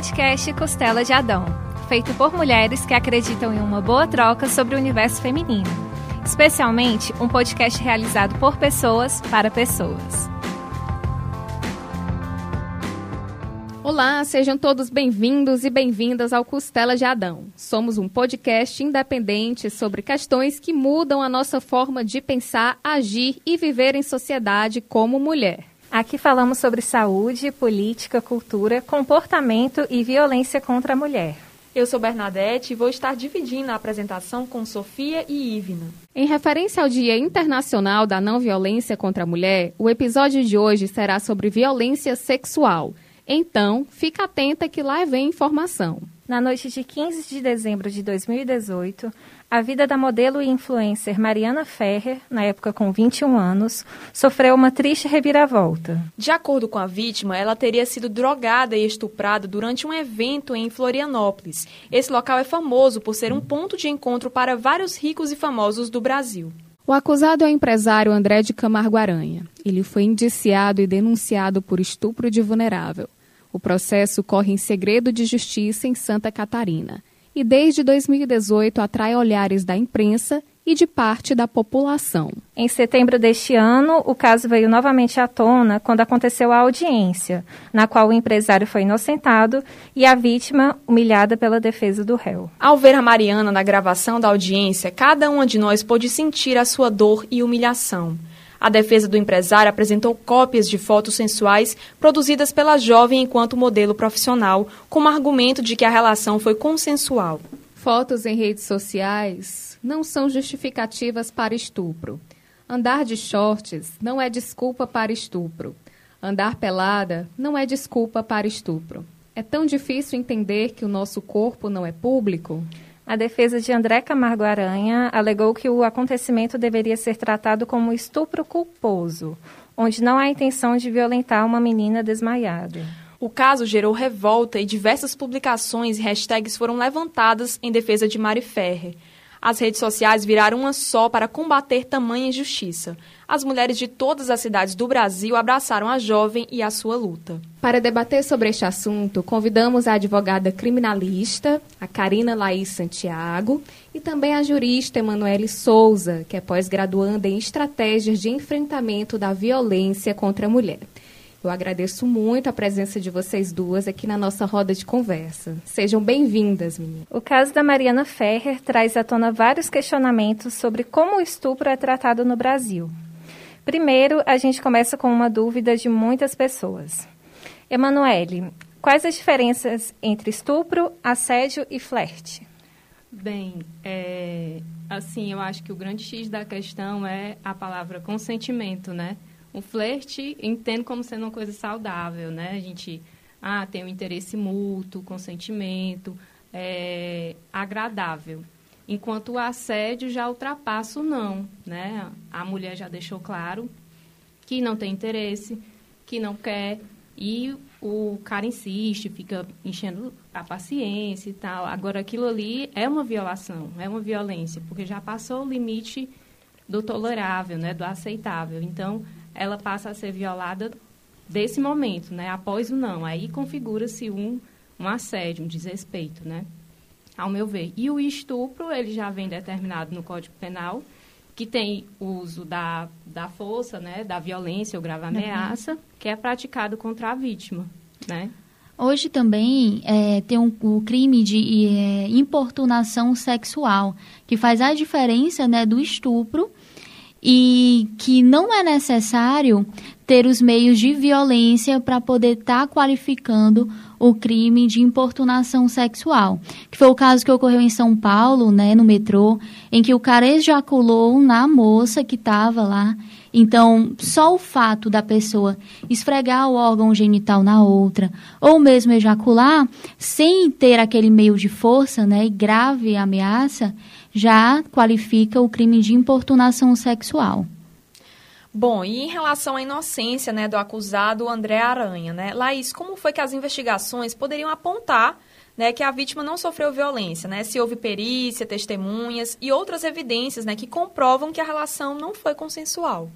podcast Costela de Adão, feito por mulheres que acreditam em uma boa troca sobre o universo feminino. Especialmente um podcast realizado por pessoas para pessoas. Olá, sejam todos bem-vindos e bem-vindas ao Costela de Adão. Somos um podcast independente sobre questões que mudam a nossa forma de pensar, agir e viver em sociedade como mulher. Aqui falamos sobre saúde, política, cultura, comportamento e violência contra a mulher. Eu sou Bernadette e vou estar dividindo a apresentação com Sofia e Ivna. Em referência ao Dia Internacional da Não Violência contra a Mulher, o episódio de hoje será sobre violência sexual. Então, fica atenta que lá vem informação. Na noite de 15 de dezembro de 2018, a vida da modelo e influencer Mariana Ferrer, na época com 21 anos, sofreu uma triste reviravolta. De acordo com a vítima, ela teria sido drogada e estuprada durante um evento em Florianópolis. Esse local é famoso por ser um ponto de encontro para vários ricos e famosos do Brasil. O acusado é o empresário André de Camargo Aranha. Ele foi indiciado e denunciado por estupro de vulnerável. O processo corre em segredo de justiça em Santa Catarina e desde 2018 atrai olhares da imprensa e de parte da população. Em setembro deste ano, o caso veio novamente à tona quando aconteceu a audiência, na qual o empresário foi inocentado e a vítima humilhada pela defesa do réu. Ao ver a Mariana na gravação da audiência, cada uma de nós pôde sentir a sua dor e humilhação. A defesa do empresário apresentou cópias de fotos sensuais produzidas pela jovem enquanto modelo profissional, como argumento de que a relação foi consensual. Fotos em redes sociais não são justificativas para estupro. Andar de shorts não é desculpa para estupro. Andar pelada não é desculpa para estupro. É tão difícil entender que o nosso corpo não é público? A defesa de André Camargo Aranha alegou que o acontecimento deveria ser tratado como estupro culposo, onde não há intenção de violentar uma menina desmaiada. O caso gerou revolta e diversas publicações e hashtags foram levantadas em defesa de Mari Ferrer. As redes sociais viraram uma só para combater tamanha injustiça. As mulheres de todas as cidades do Brasil abraçaram a jovem e a sua luta. Para debater sobre este assunto, convidamos a advogada criminalista, a Karina Laís Santiago, e também a jurista Emanuele Souza, que é pós-graduanda em estratégias de enfrentamento da violência contra a mulher. Eu agradeço muito a presença de vocês duas aqui na nossa roda de conversa. Sejam bem-vindas, meninas. O caso da Mariana Ferrer traz à tona vários questionamentos sobre como o estupro é tratado no Brasil. Primeiro, a gente começa com uma dúvida de muitas pessoas. Emanuele, quais as diferenças entre estupro, assédio e flerte? Bem, é, assim, eu acho que o grande X da questão é a palavra consentimento, né? O flerte entendo como sendo uma coisa saudável, né? A gente ah, tem um interesse mútuo, consentimento, é, agradável. Enquanto o assédio já ultrapassa o não, né? A mulher já deixou claro que não tem interesse, que não quer, e o cara insiste, fica enchendo a paciência e tal. Agora, aquilo ali é uma violação, é uma violência, porque já passou o limite do tolerável, né? Do aceitável. Então, ela passa a ser violada desse momento, né? Após o não. Aí configura-se um, um assédio, um desrespeito, né? Ao meu ver. E o estupro, ele já vem determinado no Código Penal, que tem o uso da, da força, né? Da violência ou grave ameaça, uhum. que é praticado contra a vítima, né? Hoje também é, tem um, o crime de é, importunação sexual, que faz a diferença né, do estupro e que não é necessário ter os meios de violência para poder estar tá qualificando o crime de importunação sexual, que foi o caso que ocorreu em São Paulo, né, no metrô, em que o cara ejaculou na moça que estava lá. Então, só o fato da pessoa esfregar o órgão genital na outra, ou mesmo ejacular, sem ter aquele meio de força, né, e grave ameaça, já qualifica o crime de importunação sexual. Bom, e em relação à inocência né, do acusado André Aranha, né? Laís, como foi que as investigações poderiam apontar né, que a vítima não sofreu violência, né? Se houve perícia, testemunhas e outras evidências né, que comprovam que a relação não foi consensual.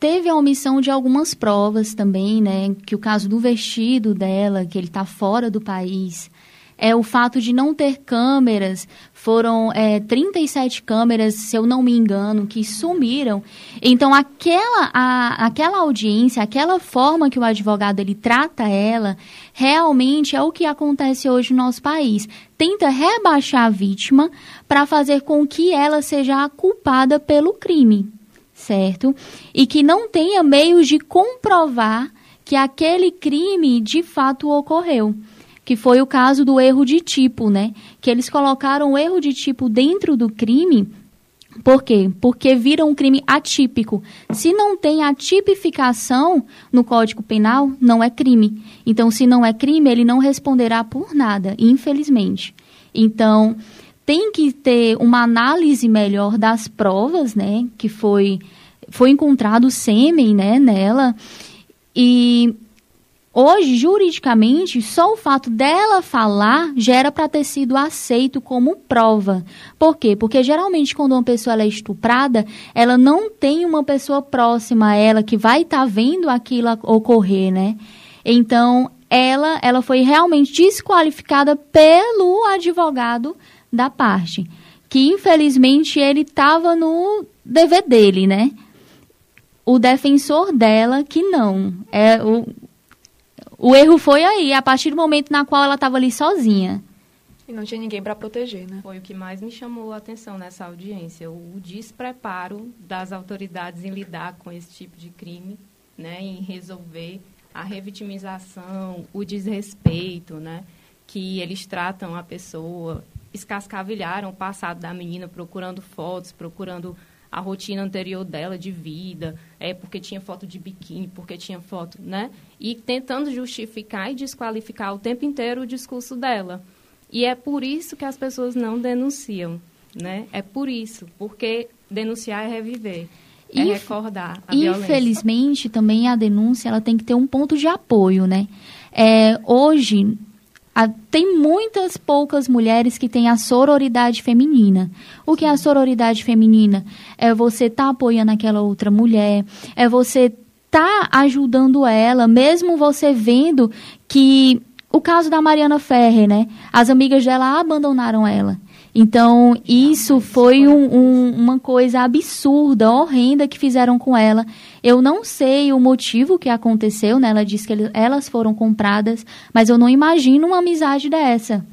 teve a omissão de algumas provas também, né? Que o caso do vestido dela, que ele está fora do país. É o fato de não ter câmeras, foram é, 37 câmeras, se eu não me engano, que sumiram. Então, aquela, a, aquela audiência, aquela forma que o advogado ele trata ela, realmente é o que acontece hoje no nosso país. Tenta rebaixar a vítima para fazer com que ela seja a culpada pelo crime certo? E que não tenha meios de comprovar que aquele crime de fato ocorreu. Que foi o caso do erro de tipo, né? Que eles colocaram o erro de tipo dentro do crime. Por quê? Porque viram um crime atípico. Se não tem a tipificação no Código Penal, não é crime. Então, se não é crime, ele não responderá por nada, infelizmente. Então, tem que ter uma análise melhor das provas, né? Que foi, foi encontrado sêmen, né, nela. E hoje, juridicamente, só o fato dela falar já era para ter sido aceito como prova. Por quê? Porque geralmente quando uma pessoa é estuprada, ela não tem uma pessoa próxima a ela que vai estar tá vendo aquilo ocorrer, né? Então, ela, ela foi realmente desqualificada pelo advogado da parte. Que infelizmente ele estava no dever dele, né? O defensor dela que não. É, o, o erro foi aí, a partir do momento na qual ela estava ali sozinha. E não tinha ninguém para proteger, né? Foi o que mais me chamou a atenção nessa audiência, o despreparo das autoridades em lidar com esse tipo de crime, né, em resolver a revitimização, o desrespeito, né, que eles tratam a pessoa escascavilharam o passado da menina procurando fotos, procurando a rotina anterior dela de vida, é porque tinha foto de biquíni, porque tinha foto, né? E tentando justificar e desqualificar o tempo inteiro o discurso dela. E é por isso que as pessoas não denunciam, né? É por isso, porque denunciar é reviver. É recordar a Infelizmente, violência. também a denúncia ela tem que ter um ponto de apoio, né? É, hoje, tem muitas poucas mulheres que têm a sororidade feminina. O que é a sororidade feminina? É você estar tá apoiando aquela outra mulher, é você estar tá ajudando ela, mesmo você vendo que o caso da Mariana Ferrer, né? As amigas dela abandonaram ela. Então, isso foi um, um, uma coisa absurda, horrenda que fizeram com ela. Eu não sei o motivo que aconteceu, né? Ela disse que elas foram compradas, mas eu não imagino uma amizade dessa.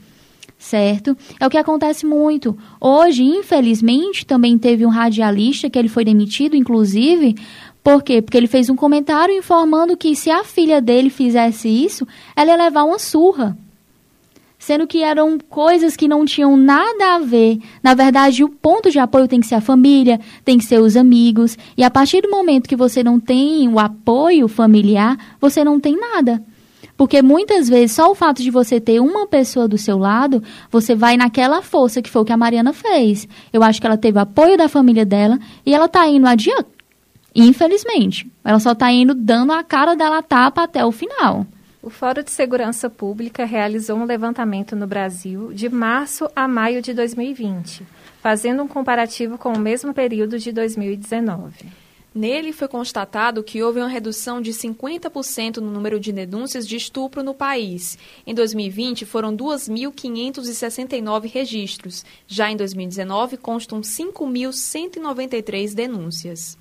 Certo? É o que acontece muito. Hoje, infelizmente, também teve um radialista que ele foi demitido, inclusive, por quê? Porque ele fez um comentário informando que se a filha dele fizesse isso, ela ia levar uma surra sendo que eram coisas que não tinham nada a ver. Na verdade, o ponto de apoio tem que ser a família, tem que ser os amigos, e a partir do momento que você não tem o apoio familiar, você não tem nada. Porque muitas vezes, só o fato de você ter uma pessoa do seu lado, você vai naquela força que foi o que a Mariana fez. Eu acho que ela teve apoio da família dela e ela está indo adiante. Infelizmente. Ela só está indo dando a cara dela tapa até o final. O Fórum de Segurança Pública realizou um levantamento no Brasil de março a maio de 2020, fazendo um comparativo com o mesmo período de 2019. Nele foi constatado que houve uma redução de 50% no número de denúncias de estupro no país. Em 2020, foram 2.569 registros. Já em 2019, constam 5.193 denúncias.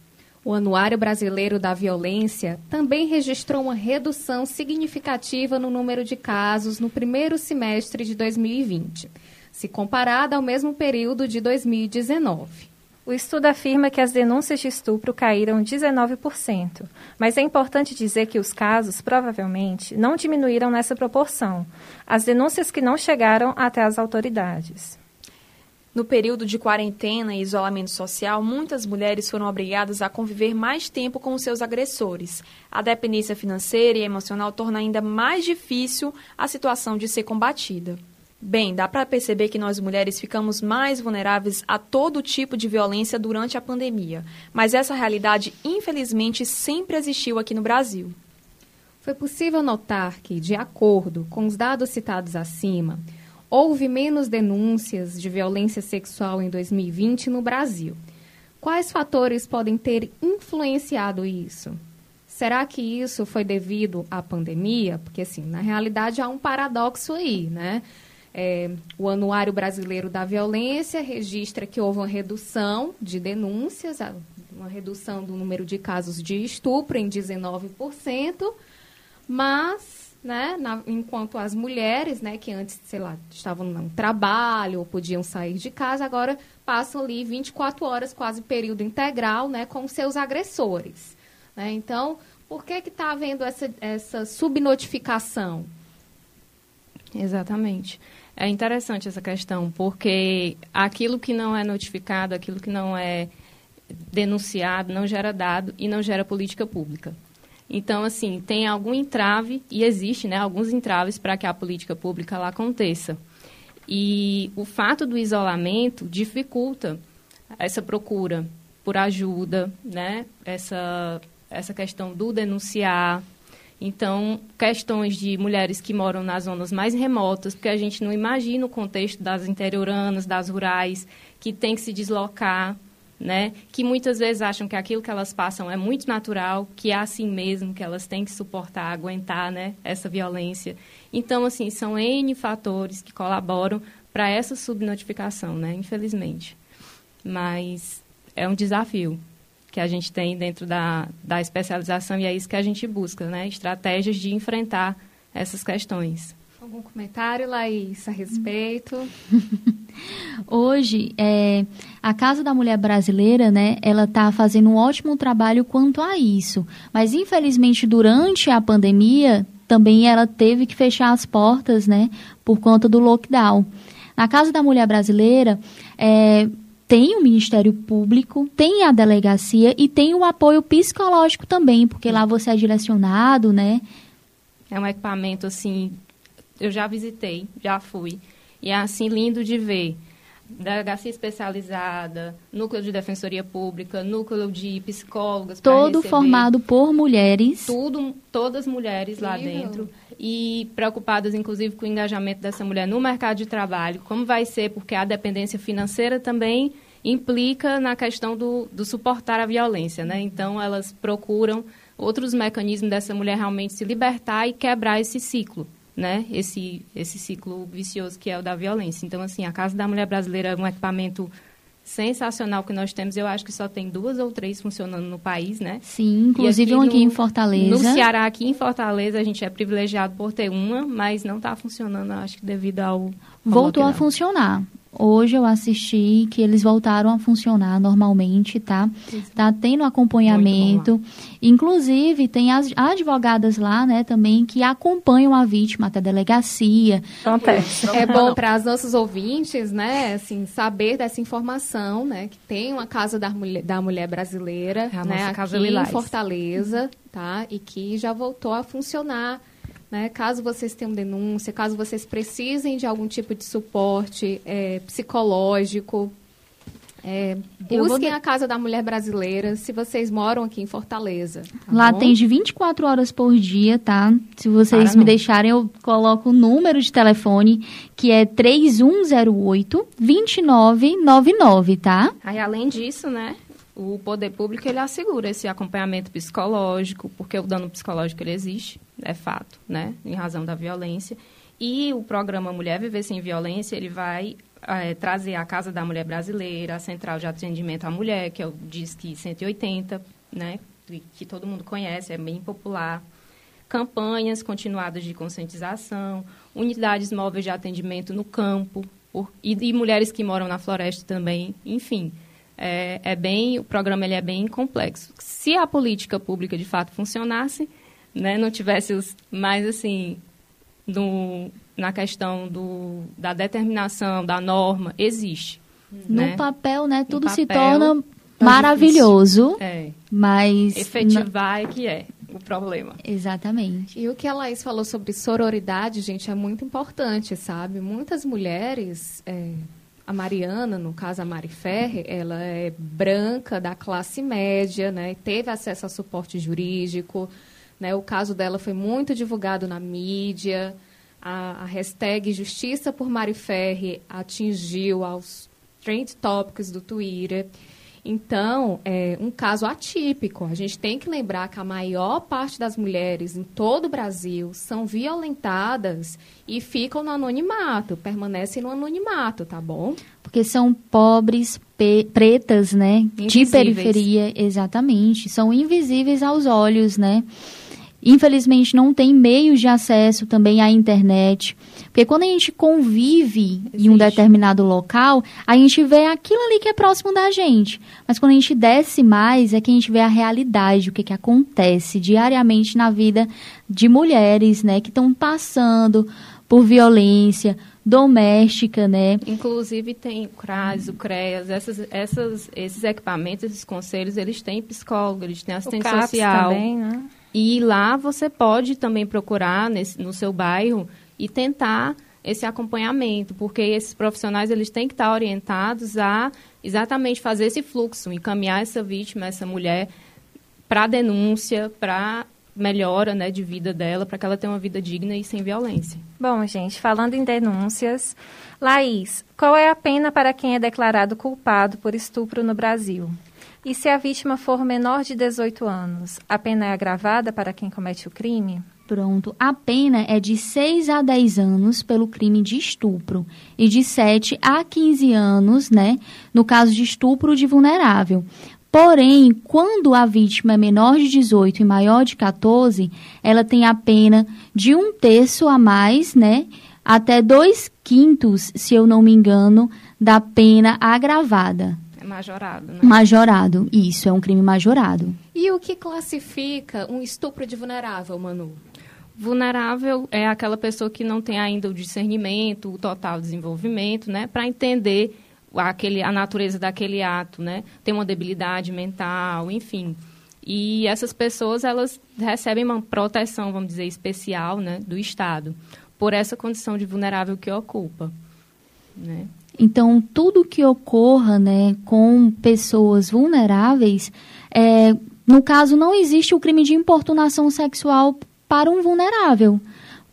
O Anuário Brasileiro da Violência também registrou uma redução significativa no número de casos no primeiro semestre de 2020, se comparado ao mesmo período de 2019. O estudo afirma que as denúncias de estupro caíram 19%, mas é importante dizer que os casos, provavelmente, não diminuíram nessa proporção. As denúncias que não chegaram até as autoridades. No período de quarentena e isolamento social, muitas mulheres foram obrigadas a conviver mais tempo com seus agressores. A dependência financeira e emocional torna ainda mais difícil a situação de ser combatida. Bem, dá para perceber que nós mulheres ficamos mais vulneráveis a todo tipo de violência durante a pandemia, mas essa realidade, infelizmente, sempre existiu aqui no Brasil. Foi possível notar que, de acordo com os dados citados acima, houve menos denúncias de violência sexual em 2020 no Brasil. Quais fatores podem ter influenciado isso? Será que isso foi devido à pandemia? Porque, assim, na realidade há um paradoxo aí, né? É, o Anuário Brasileiro da Violência registra que houve uma redução de denúncias, uma redução do número de casos de estupro em 19%, mas, né, na, enquanto as mulheres, né, que antes, sei lá, estavam no trabalho ou podiam sair de casa, agora passam ali 24 horas, quase período integral, né, com seus agressores. Né? Então, por que está havendo essa, essa subnotificação? Exatamente. É interessante essa questão, porque aquilo que não é notificado, aquilo que não é denunciado, não gera dado e não gera política pública. Então, assim, tem algum entrave, e existe né, alguns entraves para que a política pública lá aconteça. E o fato do isolamento dificulta essa procura por ajuda, né? essa, essa questão do denunciar, então, questões de mulheres que moram nas zonas mais remotas, porque a gente não imagina o contexto das interioranas, das rurais, que tem que se deslocar, né? Que muitas vezes acham que aquilo que elas passam é muito natural, que é assim mesmo, que elas têm que suportar, aguentar, né? Essa violência. Então, assim, são N fatores que colaboram para essa subnotificação, né? Infelizmente. Mas é um desafio que a gente tem dentro da, da especialização e é isso que a gente busca, né? Estratégias de enfrentar essas questões. Algum comentário, Laís, a respeito? Hoje, é, a Casa da Mulher Brasileira, né, ela está fazendo um ótimo trabalho quanto a isso. Mas, infelizmente, durante a pandemia, também ela teve que fechar as portas, né, por conta do lockdown. Na Casa da Mulher Brasileira, é, tem o Ministério Público, tem a delegacia e tem o apoio psicológico também, porque lá você é direcionado, né? É um equipamento assim, eu já visitei, já fui. E é assim lindo de ver. Delegacia especializada, núcleo de defensoria pública, núcleo de psicólogas. Todo formado por mulheres. Tudo, todas mulheres lá dentro. E preocupadas, inclusive, com o engajamento dessa mulher no mercado de trabalho. Como vai ser, porque a dependência financeira também implica na questão do, do suportar a violência, né? Então, elas procuram outros mecanismos dessa mulher realmente se libertar e quebrar esse ciclo né, esse, esse ciclo vicioso que é o da violência. Então, assim, a Casa da Mulher Brasileira é um equipamento sensacional que nós temos. Eu acho que só tem duas ou três funcionando no país, né? Sim, inclusive aqui, um aqui no, em Fortaleza. No Ceará, aqui em Fortaleza, a gente é privilegiado por ter uma, mas não está funcionando, acho que devido ao... ao Voltou a funcionar. Hoje eu assisti que eles voltaram a funcionar normalmente, tá? Tá tendo acompanhamento. Inclusive, tem as advogadas lá, né, também, que acompanham a vítima até a delegacia. Acontece. É bom para os nossos ouvintes, né, assim, saber dessa informação, né, que tem uma Casa da Mulher, da mulher Brasileira, é né, aqui em Fortaleza, tá? E que já voltou a funcionar né? Caso vocês tenham denúncia, caso vocês precisem de algum tipo de suporte é, psicológico, é, busquem a Casa da Mulher Brasileira se vocês moram aqui em Fortaleza. Tá Lá bom? atende 24 horas por dia, tá? Se vocês Para me não. deixarem, eu coloco o número de telefone, que é 3108 2999, tá? Aí, além disso, né? O poder público ele assegura esse acompanhamento psicológico, porque o dano psicológico ele existe é fato, né, em razão da violência. E o programa Mulher Viver Sem Violência, ele vai é, trazer a Casa da Mulher Brasileira, a Central de Atendimento à Mulher, que é o DISC 180, né, que todo mundo conhece, é bem popular. Campanhas continuadas de conscientização, unidades móveis de atendimento no campo, por, e, e, mulheres que moram na floresta também, enfim. É, é bem, o programa ele é bem complexo. Se a política pública de fato funcionasse, né, não tivesse os mais assim no, na questão do, da determinação da norma existe. No né? papel, né, tudo papel, se torna tá maravilhoso, é. mas efetivar é que é o problema. Exatamente. E o que a Laís falou sobre sororidade, gente, é muito importante, sabe? Muitas mulheres, é, a Mariana, no caso a Mari Ferre, ela é branca, da classe média, né? Teve acesso a suporte jurídico, né? O caso dela foi muito divulgado na mídia. A, a hashtag Justiça por Mari Ferri atingiu aos trend topics do Twitter. Então, é um caso atípico. A gente tem que lembrar que a maior parte das mulheres em todo o Brasil são violentadas e ficam no anonimato, permanecem no anonimato, tá bom? Porque são pobres, pretas, né? Invisíveis. De periferia, exatamente. São invisíveis aos olhos, né? Infelizmente, não tem meios de acesso também à internet. Porque quando a gente convive em um Existe. determinado local, a gente vê aquilo ali que é próximo da gente. Mas quando a gente desce mais, é que a gente vê a realidade, o que, que acontece diariamente na vida de mulheres, né? Que estão passando por violência doméstica, né? Inclusive tem o CRAS, o CREAS, essas, essas, esses equipamentos, esses conselhos, eles têm psicólogo, eles têm O assistente CAPS social. também, né? E lá você pode também procurar nesse, no seu bairro e tentar esse acompanhamento, porque esses profissionais eles têm que estar orientados a exatamente fazer esse fluxo, encaminhar essa vítima, essa mulher para denúncia, para melhora né, de vida dela, para que ela tenha uma vida digna e sem violência. Bom, gente, falando em denúncias, Laís, qual é a pena para quem é declarado culpado por estupro no Brasil? E se a vítima for menor de 18 anos, a pena é agravada para quem comete o crime? Pronto. A pena é de 6 a 10 anos pelo crime de estupro e de 7 a 15 anos, né, no caso de estupro de vulnerável. Porém, quando a vítima é menor de 18 e maior de 14, ela tem a pena de um terço a mais, né, até dois quintos, se eu não me engano, da pena agravada. Majorado, né? Majorado. Isso, é um crime majorado. E o que classifica um estupro de vulnerável, Manu? Vulnerável é aquela pessoa que não tem ainda o discernimento, o total desenvolvimento, né, para entender aquele, a natureza daquele ato, né, tem uma debilidade mental, enfim. E essas pessoas, elas recebem uma proteção, vamos dizer, especial, né, do Estado, por essa condição de vulnerável que ocupa, né. Então, tudo que ocorra né, com pessoas vulneráveis, é, no caso, não existe o crime de importunação sexual para um vulnerável.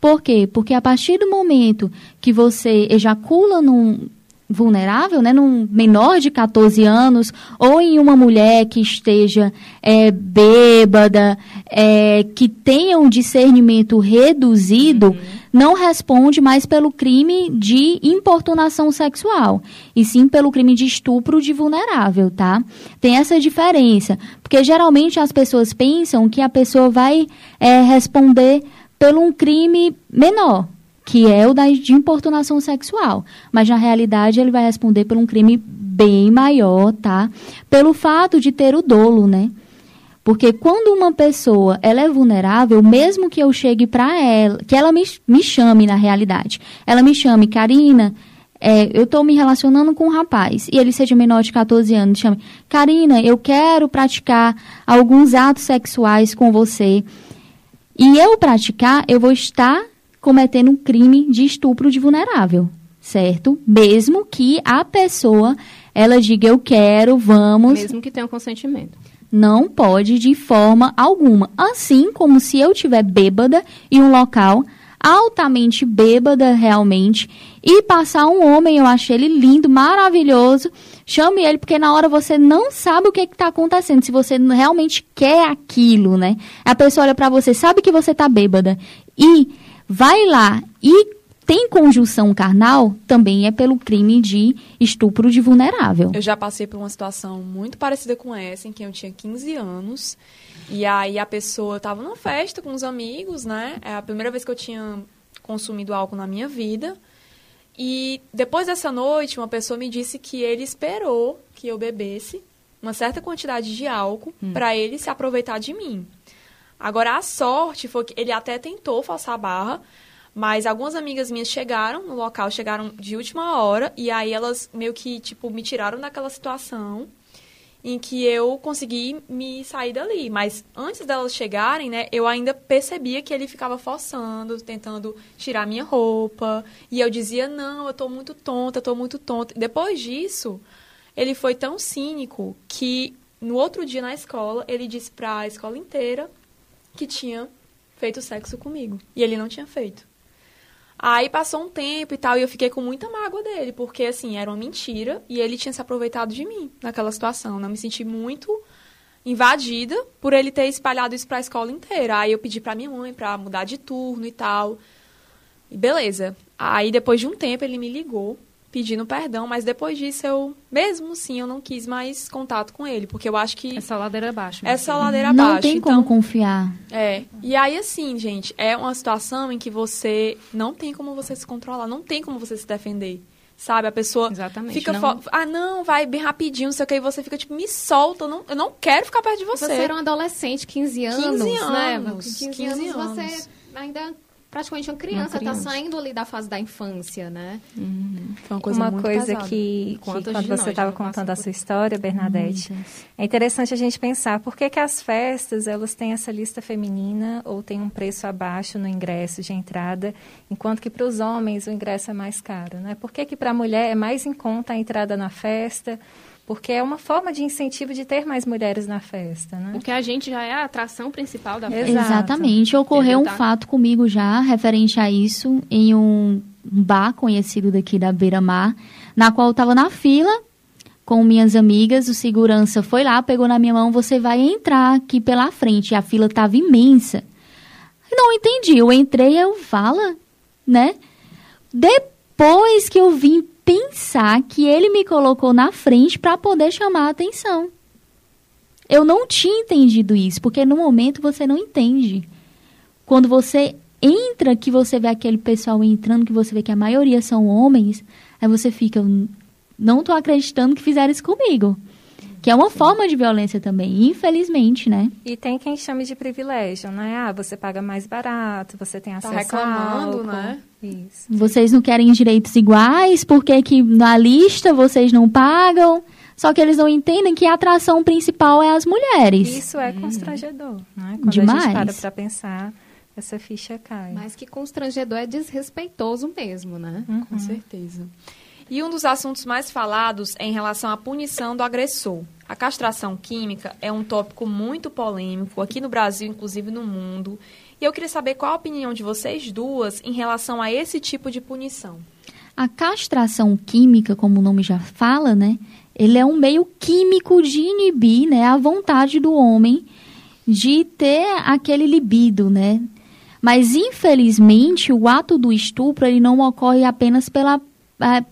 Por quê? Porque a partir do momento que você ejacula num vulnerável, né, num menor de 14 anos, ou em uma mulher que esteja é, bêbada, é, que tenha um discernimento reduzido, não responde mais pelo crime de importunação sexual, e sim pelo crime de estupro de vulnerável, tá? Tem essa diferença, porque geralmente as pessoas pensam que a pessoa vai é, responder pelo um crime menor, que é o da, de importunação sexual, mas na realidade ele vai responder por um crime bem maior, tá? Pelo fato de ter o dolo, né? Porque quando uma pessoa ela é vulnerável, mesmo que eu chegue para ela, que ela me, me chame na realidade, ela me chame, Karina, é, eu estou me relacionando com um rapaz e ele seja menor de 14 anos, chame, Karina, eu quero praticar alguns atos sexuais com você. E eu praticar, eu vou estar cometendo um crime de estupro de vulnerável, certo? Mesmo que a pessoa ela diga eu quero, vamos, Mesmo que tenha um consentimento. Não pode de forma alguma. Assim como se eu tiver bêbada em um local altamente bêbada realmente e passar um homem, eu achei ele lindo, maravilhoso, chame ele porque na hora você não sabe o que está acontecendo, se você realmente quer aquilo, né? A pessoa olha para você, sabe que você tá bêbada e vai lá e tem conjunção carnal, também é pelo crime de estupro de vulnerável. Eu já passei por uma situação muito parecida com essa, em que eu tinha 15 anos. E aí a pessoa estava numa festa com os amigos, né? É a primeira vez que eu tinha consumido álcool na minha vida. E depois dessa noite, uma pessoa me disse que ele esperou que eu bebesse uma certa quantidade de álcool para ele se aproveitar de mim. Agora, a sorte foi que ele até tentou forçar a barra, mas algumas amigas minhas chegaram no local, chegaram de última hora, e aí elas meio que, tipo, me tiraram daquela situação em que eu consegui me sair dali. Mas antes delas chegarem, né, eu ainda percebia que ele ficava forçando, tentando tirar minha roupa. E eu dizia, não, eu tô muito tonta, tô muito tonta. Depois disso, ele foi tão cínico que no outro dia na escola, ele disse pra escola inteira que tinha feito sexo comigo. E ele não tinha feito. Aí passou um tempo e tal, e eu fiquei com muita mágoa dele, porque assim, era uma mentira e ele tinha se aproveitado de mim naquela situação. Né? Eu me senti muito invadida por ele ter espalhado isso para a escola inteira. Aí eu pedi para minha mãe para mudar de turno e tal. E beleza. Aí depois de um tempo ele me ligou pedindo perdão, mas depois disso eu, mesmo assim, eu não quis mais contato com ele, porque eu acho que essa ladeira abaixo. Essa ladeira abaixo. Não tem então, como confiar. É. E aí assim, gente, é uma situação em que você não tem como você se controlar, não tem como você se defender. Sabe, a pessoa Exatamente, fica não... ah, não, vai bem rapidinho, não sei o que, e você fica tipo, me solta, eu não, eu não quero ficar perto de você. Você era um adolescente, 15 anos, 15 né? anos, 15, 15 anos, anos. você ainda praticamente uma criança, Uma criança. tá saindo ali da fase da infância, né? Foi uma coisa uma muito coisa pesada. que, que quando você estava não contando passam a por sua história, Bernadette, é interessante a gente pensar por que, que as festas elas têm essa lista feminina ou tem um preço abaixo no ingresso de entrada, enquanto que para os homens o ingresso é mais caro, né? Por que, que para a mulher é mais em conta a entrada na festa? Porque é uma forma de incentivo de ter mais mulheres na festa, né? Porque a gente já é a atração principal da festa. Exatamente. Ocorreu um fato comigo já, referente a isso, em um bar conhecido daqui da Beira Mar, na qual eu estava na fila com minhas amigas. O segurança foi lá, pegou na minha mão, você vai entrar aqui pela frente. E a fila estava imensa. Não entendi. Eu entrei, eu fala, né? Depois que eu vim pensar que ele me colocou na frente para poder chamar a atenção. Eu não tinha entendido isso, porque no momento você não entende. Quando você entra, que você vê aquele pessoal entrando, que você vê que a maioria são homens, aí você fica, "Eu não tô acreditando que fizeram isso comigo. Que é uma forma de violência também, infelizmente, né? E tem quem chame de privilégio, né? Ah, você paga mais barato, você tem acesso reclamando, a álcool. né? Isso. Vocês não querem direitos iguais, por que que na lista vocês não pagam? Só que eles não entendem que a atração principal é as mulheres. Isso é constrangedor, né? Quando a Demais. gente para para pensar, essa ficha cai. Mas que constrangedor é desrespeitoso mesmo, né? Com certeza. E um dos assuntos mais falados é em relação à punição do agressor. A castração química é um tópico muito polêmico aqui no Brasil, inclusive no mundo. E eu queria saber qual a opinião de vocês duas em relação a esse tipo de punição. A castração química, como o nome já fala, né? Ele é um meio químico de inibir, né, a vontade do homem de ter aquele libido, né? Mas infelizmente o ato do estupro ele não ocorre apenas pela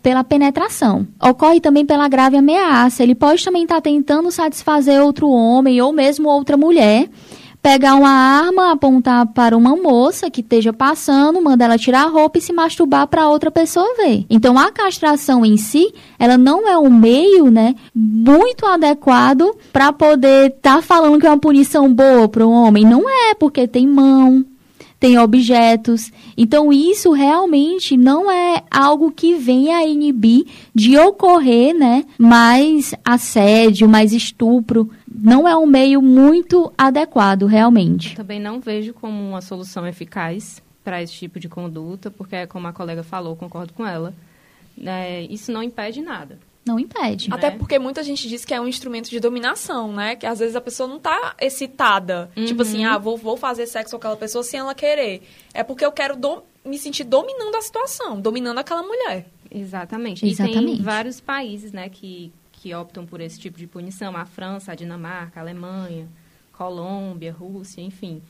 pela penetração. Ocorre também pela grave ameaça. Ele pode também estar tentando satisfazer outro homem ou mesmo outra mulher pegar uma arma, apontar para uma moça que esteja passando, mandar ela tirar a roupa e se masturbar para outra pessoa ver. Então a castração em si, ela não é um meio, né, muito adequado para poder estar falando que é uma punição boa para o homem. Não é, porque tem mão, tem objetos. Então, isso realmente não é algo que venha a inibir de ocorrer, né? Mais assédio, mais estupro. Não é um meio muito adequado, realmente. Também não vejo como uma solução eficaz para esse tipo de conduta, porque, como a colega falou, concordo com ela, né, isso não impede nada. Não impede. Até Né? porque muita gente diz que é um instrumento de dominação, né? Que às vezes a pessoa não tá excitada. Tipo assim, ah, vou, vou fazer sexo com aquela pessoa sem ela querer. É porque eu quero do- me sentir dominando a situação, dominando aquela mulher. Exatamente. E Exatamente. tem vários países, né, que, que optam por esse tipo de punição. A França, a Dinamarca, a Alemanha, Colômbia, Rússia, enfim.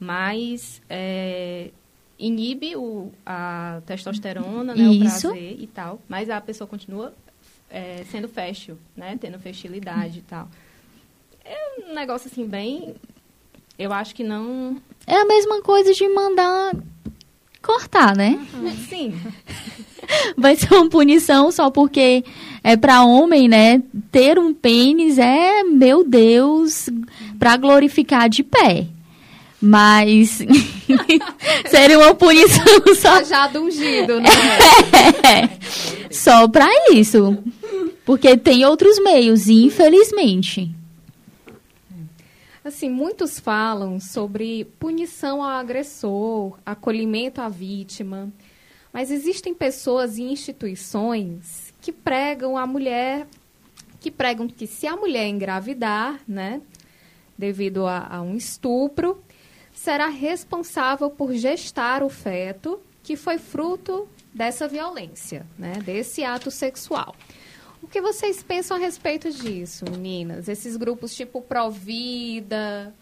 Mas é, inibe o, a testosterona, né, o prazer e tal. Mas a pessoa continua é, sendo fértil, né, tendo fertilidade e tal. É um negócio, assim, bem... Eu acho que não... É a mesma coisa de mandar cortar, né? Sim, Vai ser uma punição só porque é para homem, né? Ter um pênis é, meu Deus, para glorificar de pé. Mas seria uma punição só, Cajado ungido, né? só para isso. Porque tem outros meios, infelizmente. Assim, muitos falam sobre punição ao agressor, acolhimento à vítima, mas existem pessoas e instituições que pregam a mulher, que pregam que se a mulher engravidar, né, devido a, a um estupro, será responsável por gestar o feto que foi fruto dessa violência, né, desse ato sexual. O que vocês pensam a respeito disso, meninas? Esses grupos tipo Provida,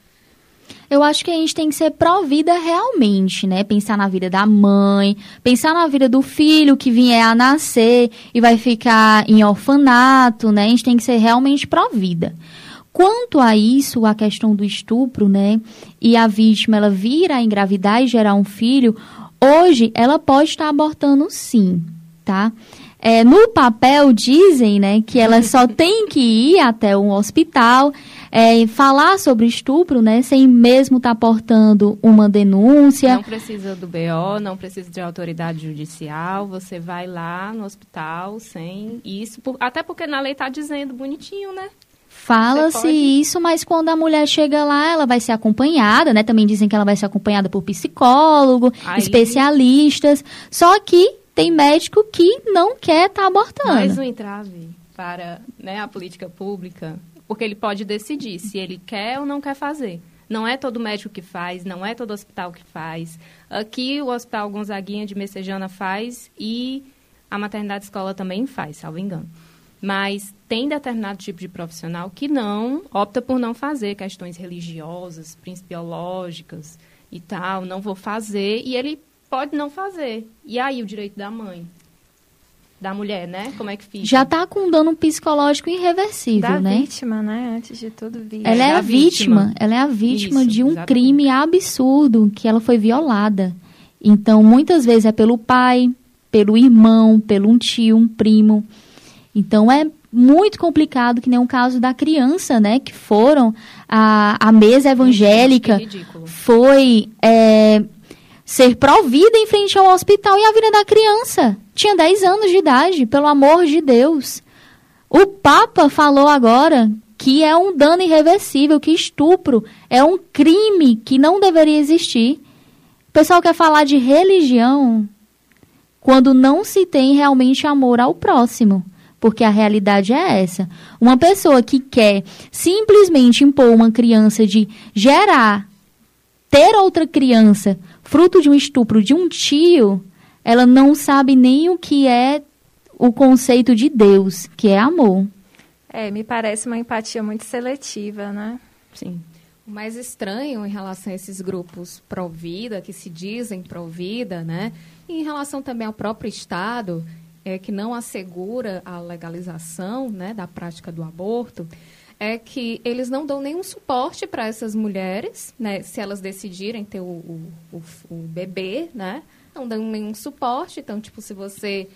eu acho que a gente tem que ser pró-vida realmente, né? Pensar na vida da mãe, pensar na vida do filho que vier a nascer e vai ficar em orfanato, né? A gente tem que ser realmente pró-vida. Quanto a isso, a questão do estupro, né? E a vítima ela vir a engravidar e gerar um filho, hoje ela pode estar abortando sim, tá? É, no papel dizem, né, que ela só tem que ir até um hospital é, falar sobre estupro, né, sem mesmo estar tá portando uma denúncia. Não precisa do BO, não precisa de autoridade judicial, você vai lá no hospital sem isso, por, até porque na lei está dizendo bonitinho, né? Fala-se isso, mas quando a mulher chega lá, ela vai ser acompanhada, né? Também dizem que ela vai ser acompanhada por psicólogo, Aí... especialistas. Só que tem médico que não quer estar tá abortando. Mais um entrave para né, a política pública porque ele pode decidir se ele quer ou não quer fazer. Não é todo médico que faz, não é todo hospital que faz. Aqui o Hospital Gonzaguinha de Messejana faz e a maternidade escola também faz, salvo engano. Mas tem determinado tipo de profissional que não opta por não fazer questões religiosas, principiológicas e tal, não vou fazer, e ele pode não fazer. E aí o direito da mãe? da mulher, né? Como é que fica? Já tá com um dano psicológico irreversível, da né? vítima, né? Antes de tudo, vítima. Ela é a vítima. vítima. Ela é a vítima Isso, de um exatamente. crime absurdo que ela foi violada. Então, muitas vezes é pelo pai, pelo irmão, pelo um tio, um primo. Então, é muito complicado, que nem o caso da criança, né? Que foram a, a mesa evangélica foi é, ser provida em frente ao hospital e a vida da criança tinha 10 anos de idade, pelo amor de Deus. O Papa falou agora que é um dano irreversível, que estupro é um crime que não deveria existir. O pessoal quer falar de religião quando não se tem realmente amor ao próximo. Porque a realidade é essa. Uma pessoa que quer simplesmente impor uma criança de gerar, ter outra criança, fruto de um estupro de um tio, ela não sabe nem o que é o conceito de Deus, que é amor. É, me parece uma empatia muito seletiva, né? Sim. O mais estranho em relação a esses grupos pró-vida, que se dizem pró-vida, né? E em relação também ao próprio Estado, é, que não assegura a legalização né, da prática do aborto, é que eles não dão nenhum suporte para essas mulheres, né? Se elas decidirem ter o, o, o, o bebê, né? não dão nenhum suporte. Então, tipo, se você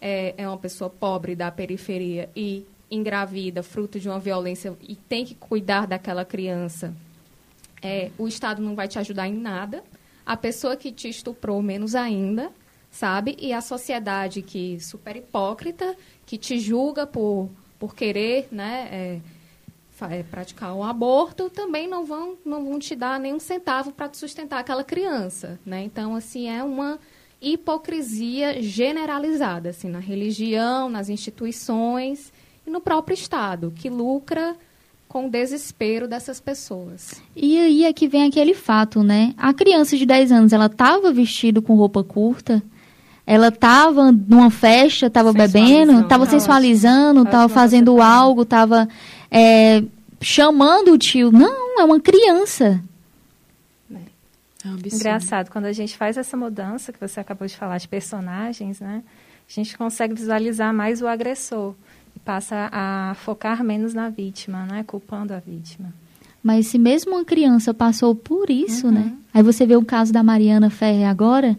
é, é uma pessoa pobre da periferia e engravida, fruto de uma violência, e tem que cuidar daquela criança, é, o Estado não vai te ajudar em nada. A pessoa que te estuprou, menos ainda, sabe? E a sociedade que super hipócrita, que te julga por, por querer, né? É, praticar um aborto, também não vão, não vão te dar nenhum centavo para sustentar aquela criança, né? Então, assim, é uma hipocrisia generalizada, assim, na religião, nas instituições e no próprio Estado, que lucra com o desespero dessas pessoas. E aí é que vem aquele fato, né? A criança de 10 anos, ela estava vestida com roupa curta, ela estava numa festa, estava bebendo, estava sensualizando, estava fazendo algo, estava é, chamando o tio. Não, é uma criança. É um Engraçado, quando a gente faz essa mudança que você acabou de falar de personagens, né? A gente consegue visualizar mais o agressor e passa a focar menos na vítima, né? Culpando a vítima. Mas se mesmo uma criança passou por isso, uhum. né? Aí você vê o caso da Mariana Ferre agora,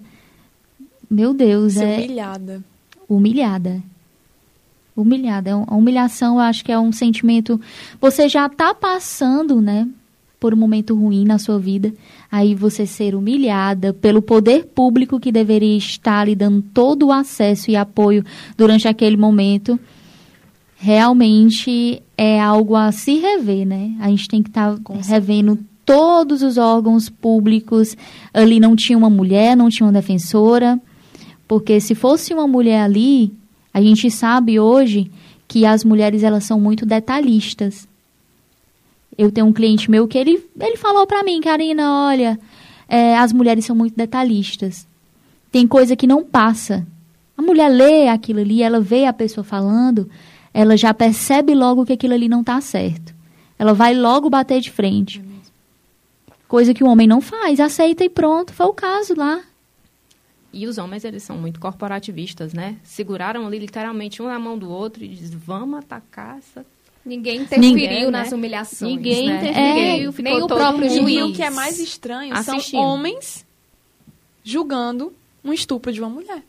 meu Deus, Ser é humilhada. Humilhada humilhada. É a humilhação, eu acho que é um sentimento. Você já está passando, né? Por um momento ruim na sua vida. Aí você ser humilhada pelo poder público que deveria estar lhe dando todo o acesso e apoio durante aquele momento. Realmente é algo a se rever, né? A gente tem que estar tá revendo todos os órgãos públicos. Ali não tinha uma mulher, não tinha uma defensora. Porque se fosse uma mulher ali, a gente sabe hoje que as mulheres elas são muito detalhistas. Eu tenho um cliente meu que ele, ele falou para mim, Karina, olha, é, as mulheres são muito detalhistas. Tem coisa que não passa. A mulher lê aquilo ali, ela vê a pessoa falando, ela já percebe logo que aquilo ali não está certo. Ela vai logo bater de frente. Coisa que o homem não faz, aceita e pronto. Foi o caso lá. E os homens, eles são muito corporativistas, né? Seguraram ali literalmente um na mão do outro e diz, vamos atacar essa... Ninguém interferiu Ninguém, nas né? humilhações. Ninguém né? interferiu, É, ficou nem o próprio mundo- E juiz. o que é mais estranho são Assistindo. homens julgando um estupro de uma mulher.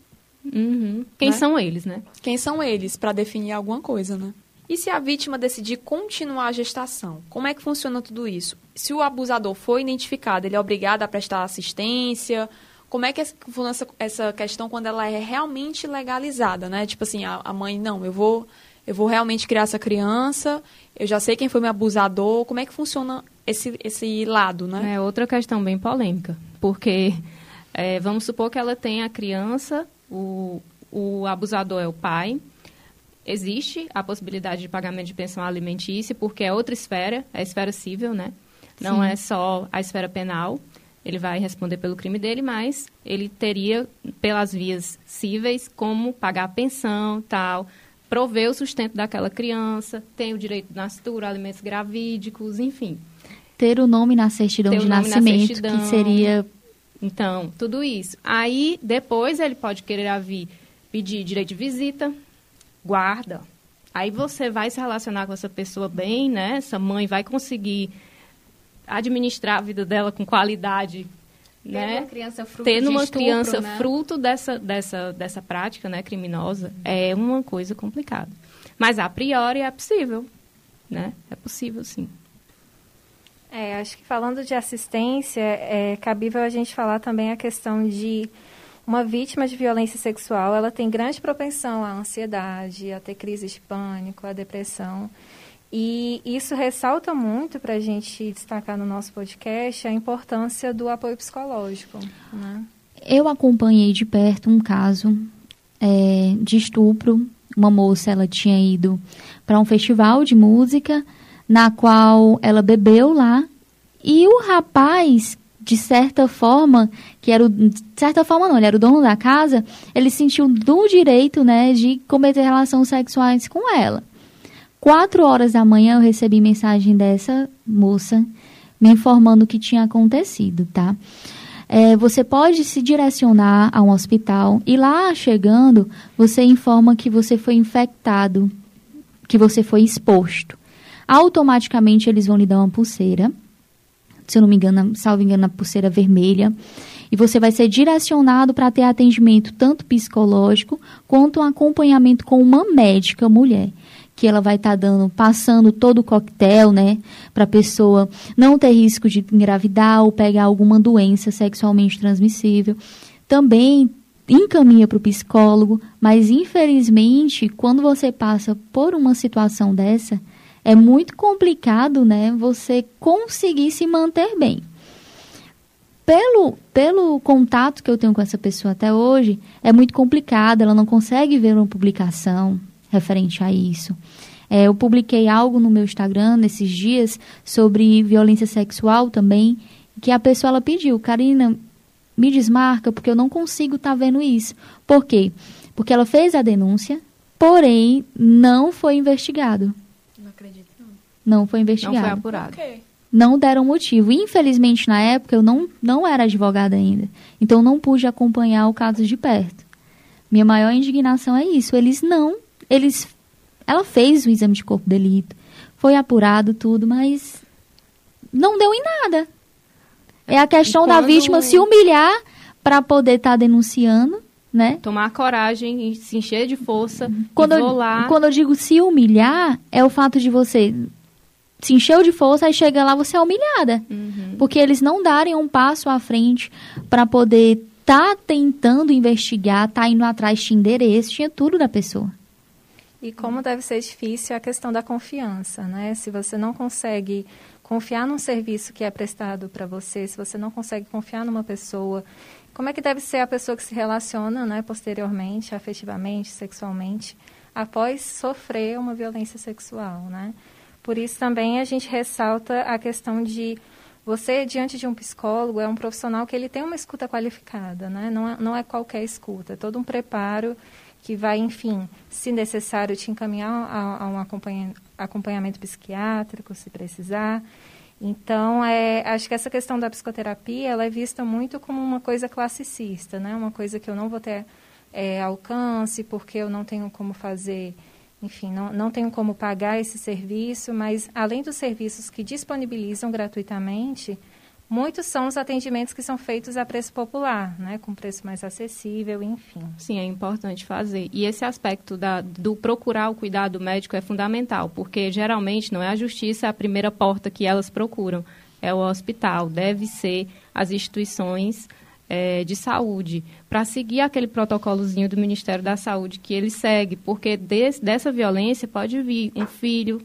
Uhum. Quem Né? são eles, né? Quem são eles para definir alguma coisa, né? E se a vítima decidir continuar a gestação? Como é que funciona tudo isso? Se o abusador for identificado, ele é obrigado a prestar assistência? Como é que funciona essa, essa questão quando ela é realmente legalizada, né? Tipo assim, a, a mãe, não, eu vou, eu vou realmente criar essa criança, eu já sei quem foi meu abusador. Como é que funciona esse, esse lado, né? É outra questão bem polêmica, porque é, vamos supor que ela tem a criança, o, o abusador é o pai, existe a possibilidade de pagamento de pensão alimentícia, porque é outra esfera, é a esfera civil, né? Não Sim. é só a esfera penal. Ele vai responder pelo crime dele, mas ele teria, pelas vias cíveis, como pagar a pensão, tal, prover o sustento daquela criança, tem o direito de nascituro, alimentos gravídicos, enfim. Ter o nome na certidão Ter de nascimento, certidão. que seria Então, tudo isso. Aí, depois, ele pode querer vir pedir direito de visita, guarda. Aí você vai se relacionar com essa pessoa bem, né? Essa mãe vai conseguir administrar a vida dela com qualidade, Tendo né? uma criança fruto Tendo de uma estupro, criança né? fruto dessa, dessa, dessa prática né, criminosa é uma coisa complicada. Mas, a priori, é possível, né? É possível, sim. É, acho que falando de assistência, é cabível a gente falar também a questão de uma vítima de violência sexual, ela tem grande propensão à ansiedade, a ter crises de pânico, à depressão. E isso ressalta muito para a gente destacar no nosso podcast a importância do apoio psicológico. Né? Eu acompanhei de perto um caso é, de estupro. Uma moça, ela tinha ido para um festival de música, na qual ela bebeu lá, e o rapaz, de certa forma, que era o, de certa forma não, ele era o dono da casa, ele sentiu do direito, né, de cometer relações sexuais com ela. Quatro horas da manhã eu recebi mensagem dessa moça me informando o que tinha acontecido, tá? É, você pode se direcionar a um hospital e lá chegando, você informa que você foi infectado, que você foi exposto. Automaticamente eles vão lhe dar uma pulseira, se eu não me engano, salvo engano, a pulseira vermelha, e você vai ser direcionado para ter atendimento tanto psicológico quanto um acompanhamento com uma médica mulher que ela vai estar tá dando, passando todo o coquetel, né, para a pessoa não ter risco de engravidar ou pegar alguma doença sexualmente transmissível. Também encaminha para o psicólogo, mas infelizmente, quando você passa por uma situação dessa, é muito complicado, né, você conseguir se manter bem. Pelo, pelo contato que eu tenho com essa pessoa até hoje, é muito complicado, ela não consegue ver uma publicação referente a isso. É, eu publiquei algo no meu Instagram nesses dias sobre violência sexual também, que a pessoa ela pediu, Karina, me desmarca porque eu não consigo estar tá vendo isso. Por quê? Porque ela fez a denúncia, porém não foi investigado. Não acredito, não. Não foi Não investigado. foi apurado. Por quê? Não deram motivo. Infelizmente, na época, eu não, não era advogada ainda. Então, não pude acompanhar o caso de perto. Minha maior indignação é isso. Eles não. Eles. Ela fez o exame de corpo de delito. Foi apurado tudo, mas. Não deu em nada. É a questão da vítima se humilhar para poder estar denunciando, né? Tomar coragem e se encher de força Quando vou eu, quando eu digo se humilhar, é o fato de você se encheu de força, aí chega lá, você é humilhada. Uhum. Porque eles não darem um passo à frente para poder tá tentando investigar, tá indo atrás, tinha endereço, tinha tudo da pessoa. E como deve ser difícil a questão da confiança, né? Se você não consegue confiar num serviço que é prestado para você, se você não consegue confiar numa pessoa, como é que deve ser a pessoa que se relaciona, né, posteriormente, afetivamente, sexualmente, após sofrer uma violência sexual, né? Por isso também a gente ressalta a questão de você, diante de um psicólogo, é um profissional que ele tem uma escuta qualificada, né? Não é, não é qualquer escuta, é todo um preparo que vai, enfim, se necessário, te encaminhar a, a um acompanhamento psiquiátrico, se precisar. Então, é, acho que essa questão da psicoterapia, ela é vista muito como uma coisa classicista, né? Uma coisa que eu não vou ter é, alcance, porque eu não tenho como fazer enfim, não, não tenho como pagar esse serviço, mas além dos serviços que disponibilizam gratuitamente, muitos são os atendimentos que são feitos a preço popular, né, com preço mais acessível, enfim. Sim, é importante fazer. E esse aspecto da, do procurar o cuidado médico é fundamental, porque geralmente não é a justiça a primeira porta que elas procuram, é o hospital, deve ser as instituições é, de saúde para seguir aquele protocolozinho do Ministério da Saúde que ele segue, porque desse, dessa violência pode vir um filho,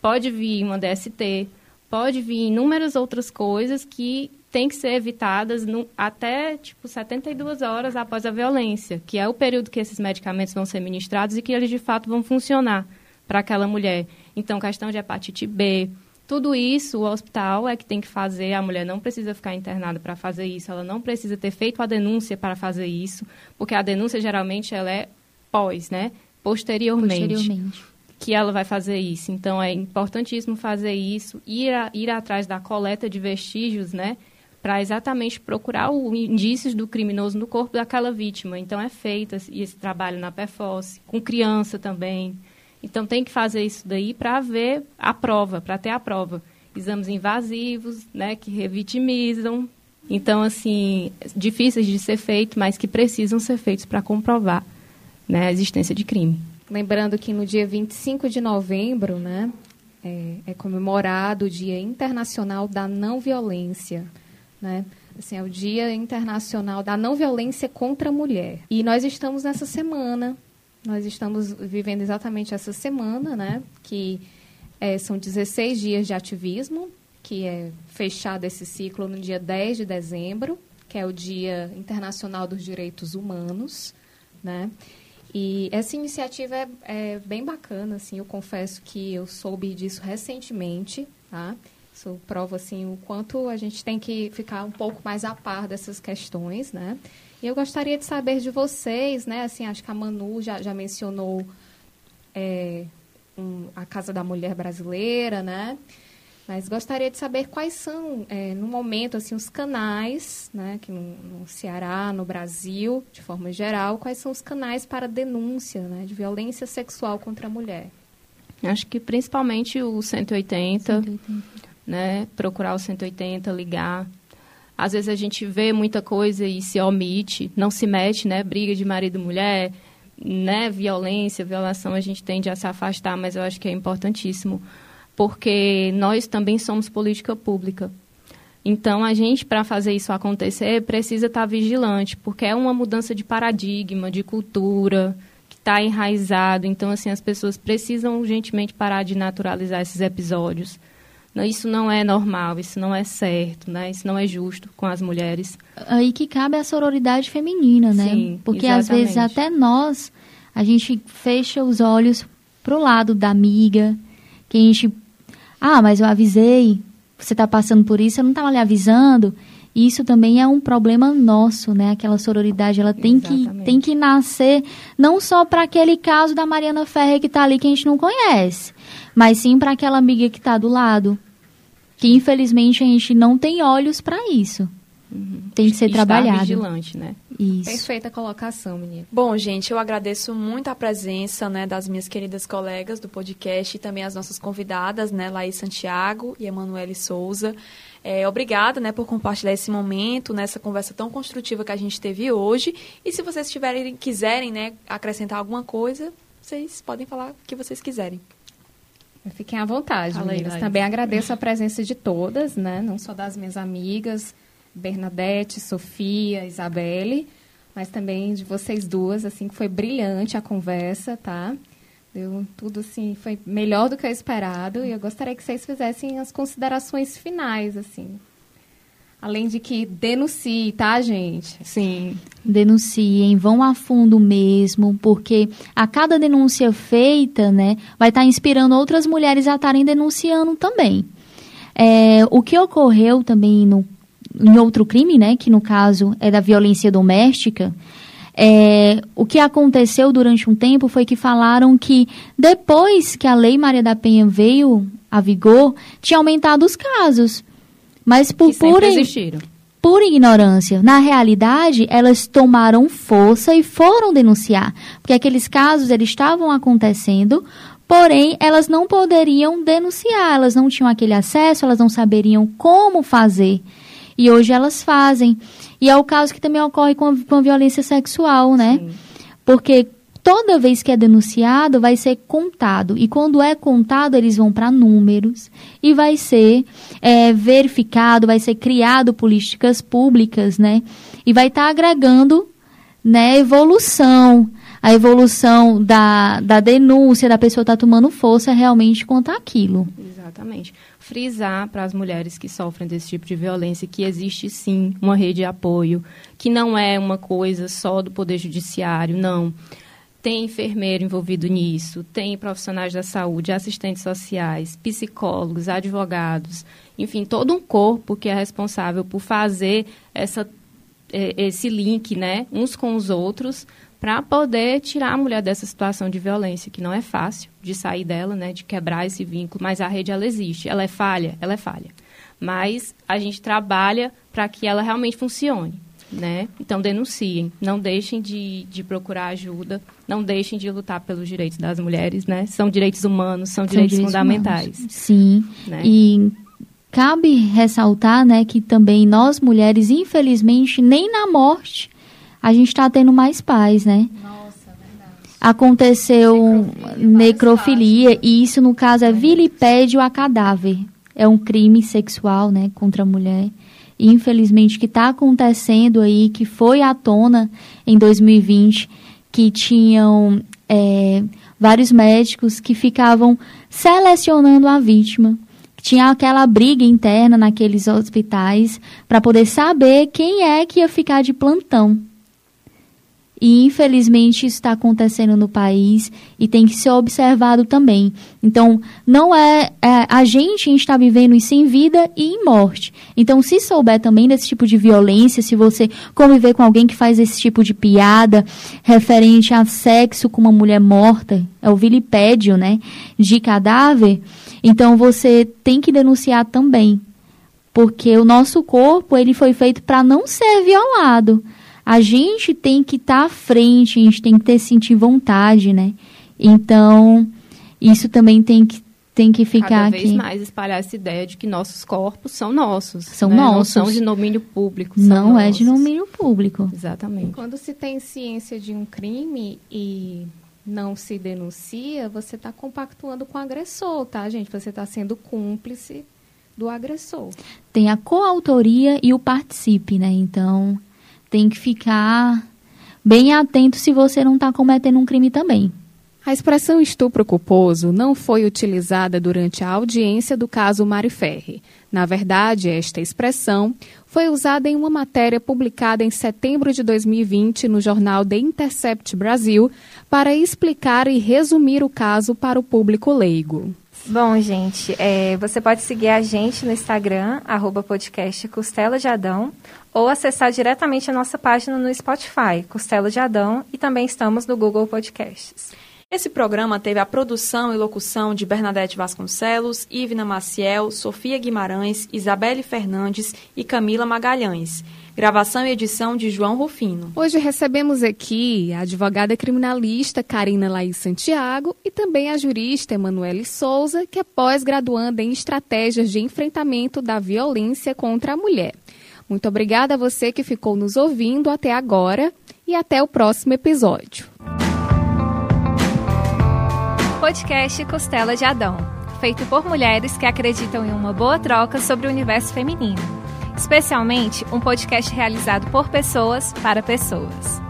pode vir uma DST, pode vir inúmeras outras coisas que têm que ser evitadas no, até tipo 72 horas após a violência, que é o período que esses medicamentos vão ser ministrados e que eles de fato vão funcionar para aquela mulher. Então, questão de hepatite B, tudo isso o hospital é que tem que fazer, a mulher não precisa ficar internada para fazer isso, ela não precisa ter feito a denúncia para fazer isso, porque a denúncia geralmente ela é pós, né? Posteriormente. Posteriormente. Que ela vai fazer isso. Então é importantíssimo fazer isso, ir, a, ir atrás da coleta de vestígios, né? Para exatamente procurar os indícios do criminoso no corpo daquela vítima. Então é feito esse trabalho na PFOS, com criança também. Então tem que fazer isso daí para ver a prova, para ter a prova. Exames invasivos, né, que revitimizam. Então, assim, difíceis de ser feito, mas que precisam ser feitos para comprovar né, a existência de crime. Lembrando que no dia 25 de novembro, né, é, é comemorado o Dia Internacional da Não Violência, né? Assim, é o Dia Internacional da Não Violência contra a Mulher. E nós estamos nessa semana nós estamos vivendo exatamente essa semana, né? Que é, são 16 dias de ativismo, que é fechado esse ciclo no dia 10 de dezembro, que é o Dia Internacional dos Direitos Humanos, né? E essa iniciativa é, é, bem bacana, assim, eu confesso que eu soube disso recentemente, tá? Isso prova, assim, o quanto a gente tem que ficar um pouco mais a par dessas questões, né? E eu gostaria de saber de vocês, né? Assim, acho que a Manu já, já mencionou é, um, a Casa da Mulher Brasileira, né? Mas gostaria de saber quais são, é, no momento, assim, os canais, né, que no, no, Ceará, no Brasil, de forma geral, quais são os canais para denúncia né, de violência sexual contra a mulher? Acho que principalmente o 180, 180. né, procurar o 180, ligar, às vezes a gente vê muita coisa e se omite, não se mete, né? Briga de marido e mulher, né? Violência, violação, a gente tende a se afastar, mas eu acho que é importantíssimo, porque nós também somos política pública. Então, a gente, para fazer isso acontecer, precisa estar tá vigilante, porque é uma mudança de paradigma, de cultura, que está enraizado. Então, assim, as pessoas precisam urgentemente parar de naturalizar esses episódios isso não é normal, isso não é certo, né? Isso não é justo com as mulheres. Aí que cabe a sororidade feminina, né? Sim, Porque exatamente. às vezes até nós a gente fecha os olhos pro lado da amiga, que a gente ah, mas eu avisei, você está passando por isso, eu não estava lhe avisando. Isso também é um problema nosso, né? Aquela sororidade, ela tem que, tem que nascer não só para aquele caso da Mariana Ferrer que está ali que a gente não conhece, mas sim para aquela amiga que está do lado, que infelizmente a gente não tem olhos para isso. Uhum. Tem que ser Estar trabalhado. vigilante, né? Isso. Perfeita colocação, menina. Bom, gente, eu agradeço muito a presença né, das minhas queridas colegas do podcast e também as nossas convidadas, né, Laís Santiago e Emanuele Souza. É, obrigada né, por compartilhar esse momento, nessa conversa tão construtiva que a gente teve hoje. E se vocês tiverem, quiserem né, acrescentar alguma coisa, vocês podem falar o que vocês quiserem. Fiquem à vontade, Fala meninas. Aí, Também agradeço a presença de todas, né? Não só das minhas amigas, Bernadette, Sofia, Isabelle, mas também de vocês duas, assim, que foi brilhante a conversa, tá? Deu tudo assim, foi melhor do que eu esperado e eu gostaria que vocês fizessem as considerações finais, assim. Além de que denuncie, tá, gente? Sim. Denunciem, vão a fundo mesmo, porque a cada denúncia feita, né, vai estar tá inspirando outras mulheres a estarem denunciando também. É, o que ocorreu também no, em outro crime, né, que no caso é da violência doméstica, é, o que aconteceu durante um tempo foi que falaram que depois que a Lei Maria da Penha veio a vigor, tinha aumentado os casos. Mas por que pura, existiram. por ignorância. Na realidade, elas tomaram força e foram denunciar. Porque aqueles casos eles estavam acontecendo, porém elas não poderiam denunciar, elas não tinham aquele acesso, elas não saberiam como fazer. E hoje elas fazem. E é o caso que também ocorre com a, com a violência sexual, né? Sim. Porque toda vez que é denunciado, vai ser contado. E quando é contado, eles vão para números e vai ser é, verificado, vai ser criado políticas públicas, né? E vai estar agregando né, evolução. A evolução da, da denúncia, da pessoa estar tomando força realmente contra aquilo. Exatamente. Frisar para as mulheres que sofrem desse tipo de violência que existe sim uma rede de apoio, que não é uma coisa só do Poder Judiciário, não. Tem enfermeiro envolvido nisso, tem profissionais da saúde, assistentes sociais, psicólogos, advogados, enfim, todo um corpo que é responsável por fazer essa, eh, esse link, né, uns com os outros, para poder tirar a mulher dessa situação de violência, que não é fácil de sair dela, né, de quebrar esse vínculo, mas a rede ela existe. Ela é falha, ela é falha. Mas a gente trabalha para que ela realmente funcione. Né? Então denunciem, não deixem de, de procurar ajuda, não deixem de lutar pelos direitos das mulheres, né? São direitos humanos, são, São direitos, direitos fundamentais. humanos. Sim. Né? E cabe ressaltar, né, que também nós mulheres, infelizmente, nem na morte a gente está tendo mais paz, né? Aconteceu necrofilia, e isso no caso é vilipédio a cadáver. É um crime sexual, né, contra a mulher. E, infelizmente que está acontecendo aí, que foi à tona em 2020, que tinham é, vários médicos que ficavam selecionando a vítima. Tinha aquela briga interna naqueles hospitais para poder saber quem é que ia ficar de plantão. E infelizmente isso está acontecendo no país e tem que ser observado também. Então, não é, é a gente está vivendo isso em vida e em morte. Então, se souber também desse tipo de violência, se você conviver com alguém que faz esse tipo de piada referente a sexo com uma mulher morta, é o vilipédio, né, de cadáver, então você tem que denunciar também. Porque o nosso corpo, ele foi feito para não ser violado a gente tem que estar tá à frente, a gente tem que ter sentir vontade, né? Então, isso também tem que tem que ficar Cada vez aqui. mais espalhar essa ideia de que nossos corpos são nossos. São né? nossos. Não são de domínio público. são Não é de domínio público. Exatamente. Quando se tem ciência de um crime e não se denuncia, você está compactuando com o agressor, tá, gente? Você está sendo cúmplice do agressor. Tem a coautoria e o participe, né? Então, tem que ficar bem atento se você não está cometendo um crime também. A expressão estupro culposo não foi utilizada durante a audiência do caso Mari Ferri. Na verdade, esta expressão foi usada em uma matéria publicada em setembro de 2020 no jornal The Intercept Brasil para explicar e resumir o caso para o público leigo. Bom, gente, é, você pode seguir a gente no Instagram, arroba podcast Costela de Adão, ou acessar diretamente a nossa página no Spotify, Costela de Adão, e também estamos no Google Podcasts. Esse programa teve a produção e locução de Bernadette Vasconcelos, Ivna Maciel, Sofia Guimarães, Isabelle Fernandes e Camila Magalhães. Gravação e edição de João Rufino. Hoje recebemos aqui a advogada criminalista Karina Laís Santiago e também a jurista Emanuele Souza, que é pós-graduanda em estratégias de enfrentamento da violência contra a mulher. Muito obrigada a você que ficou nos ouvindo até agora e até o próximo episódio. Podcast Costela de Adão, feito por mulheres que acreditam em uma boa troca sobre o universo feminino. Especialmente um podcast realizado por pessoas para pessoas.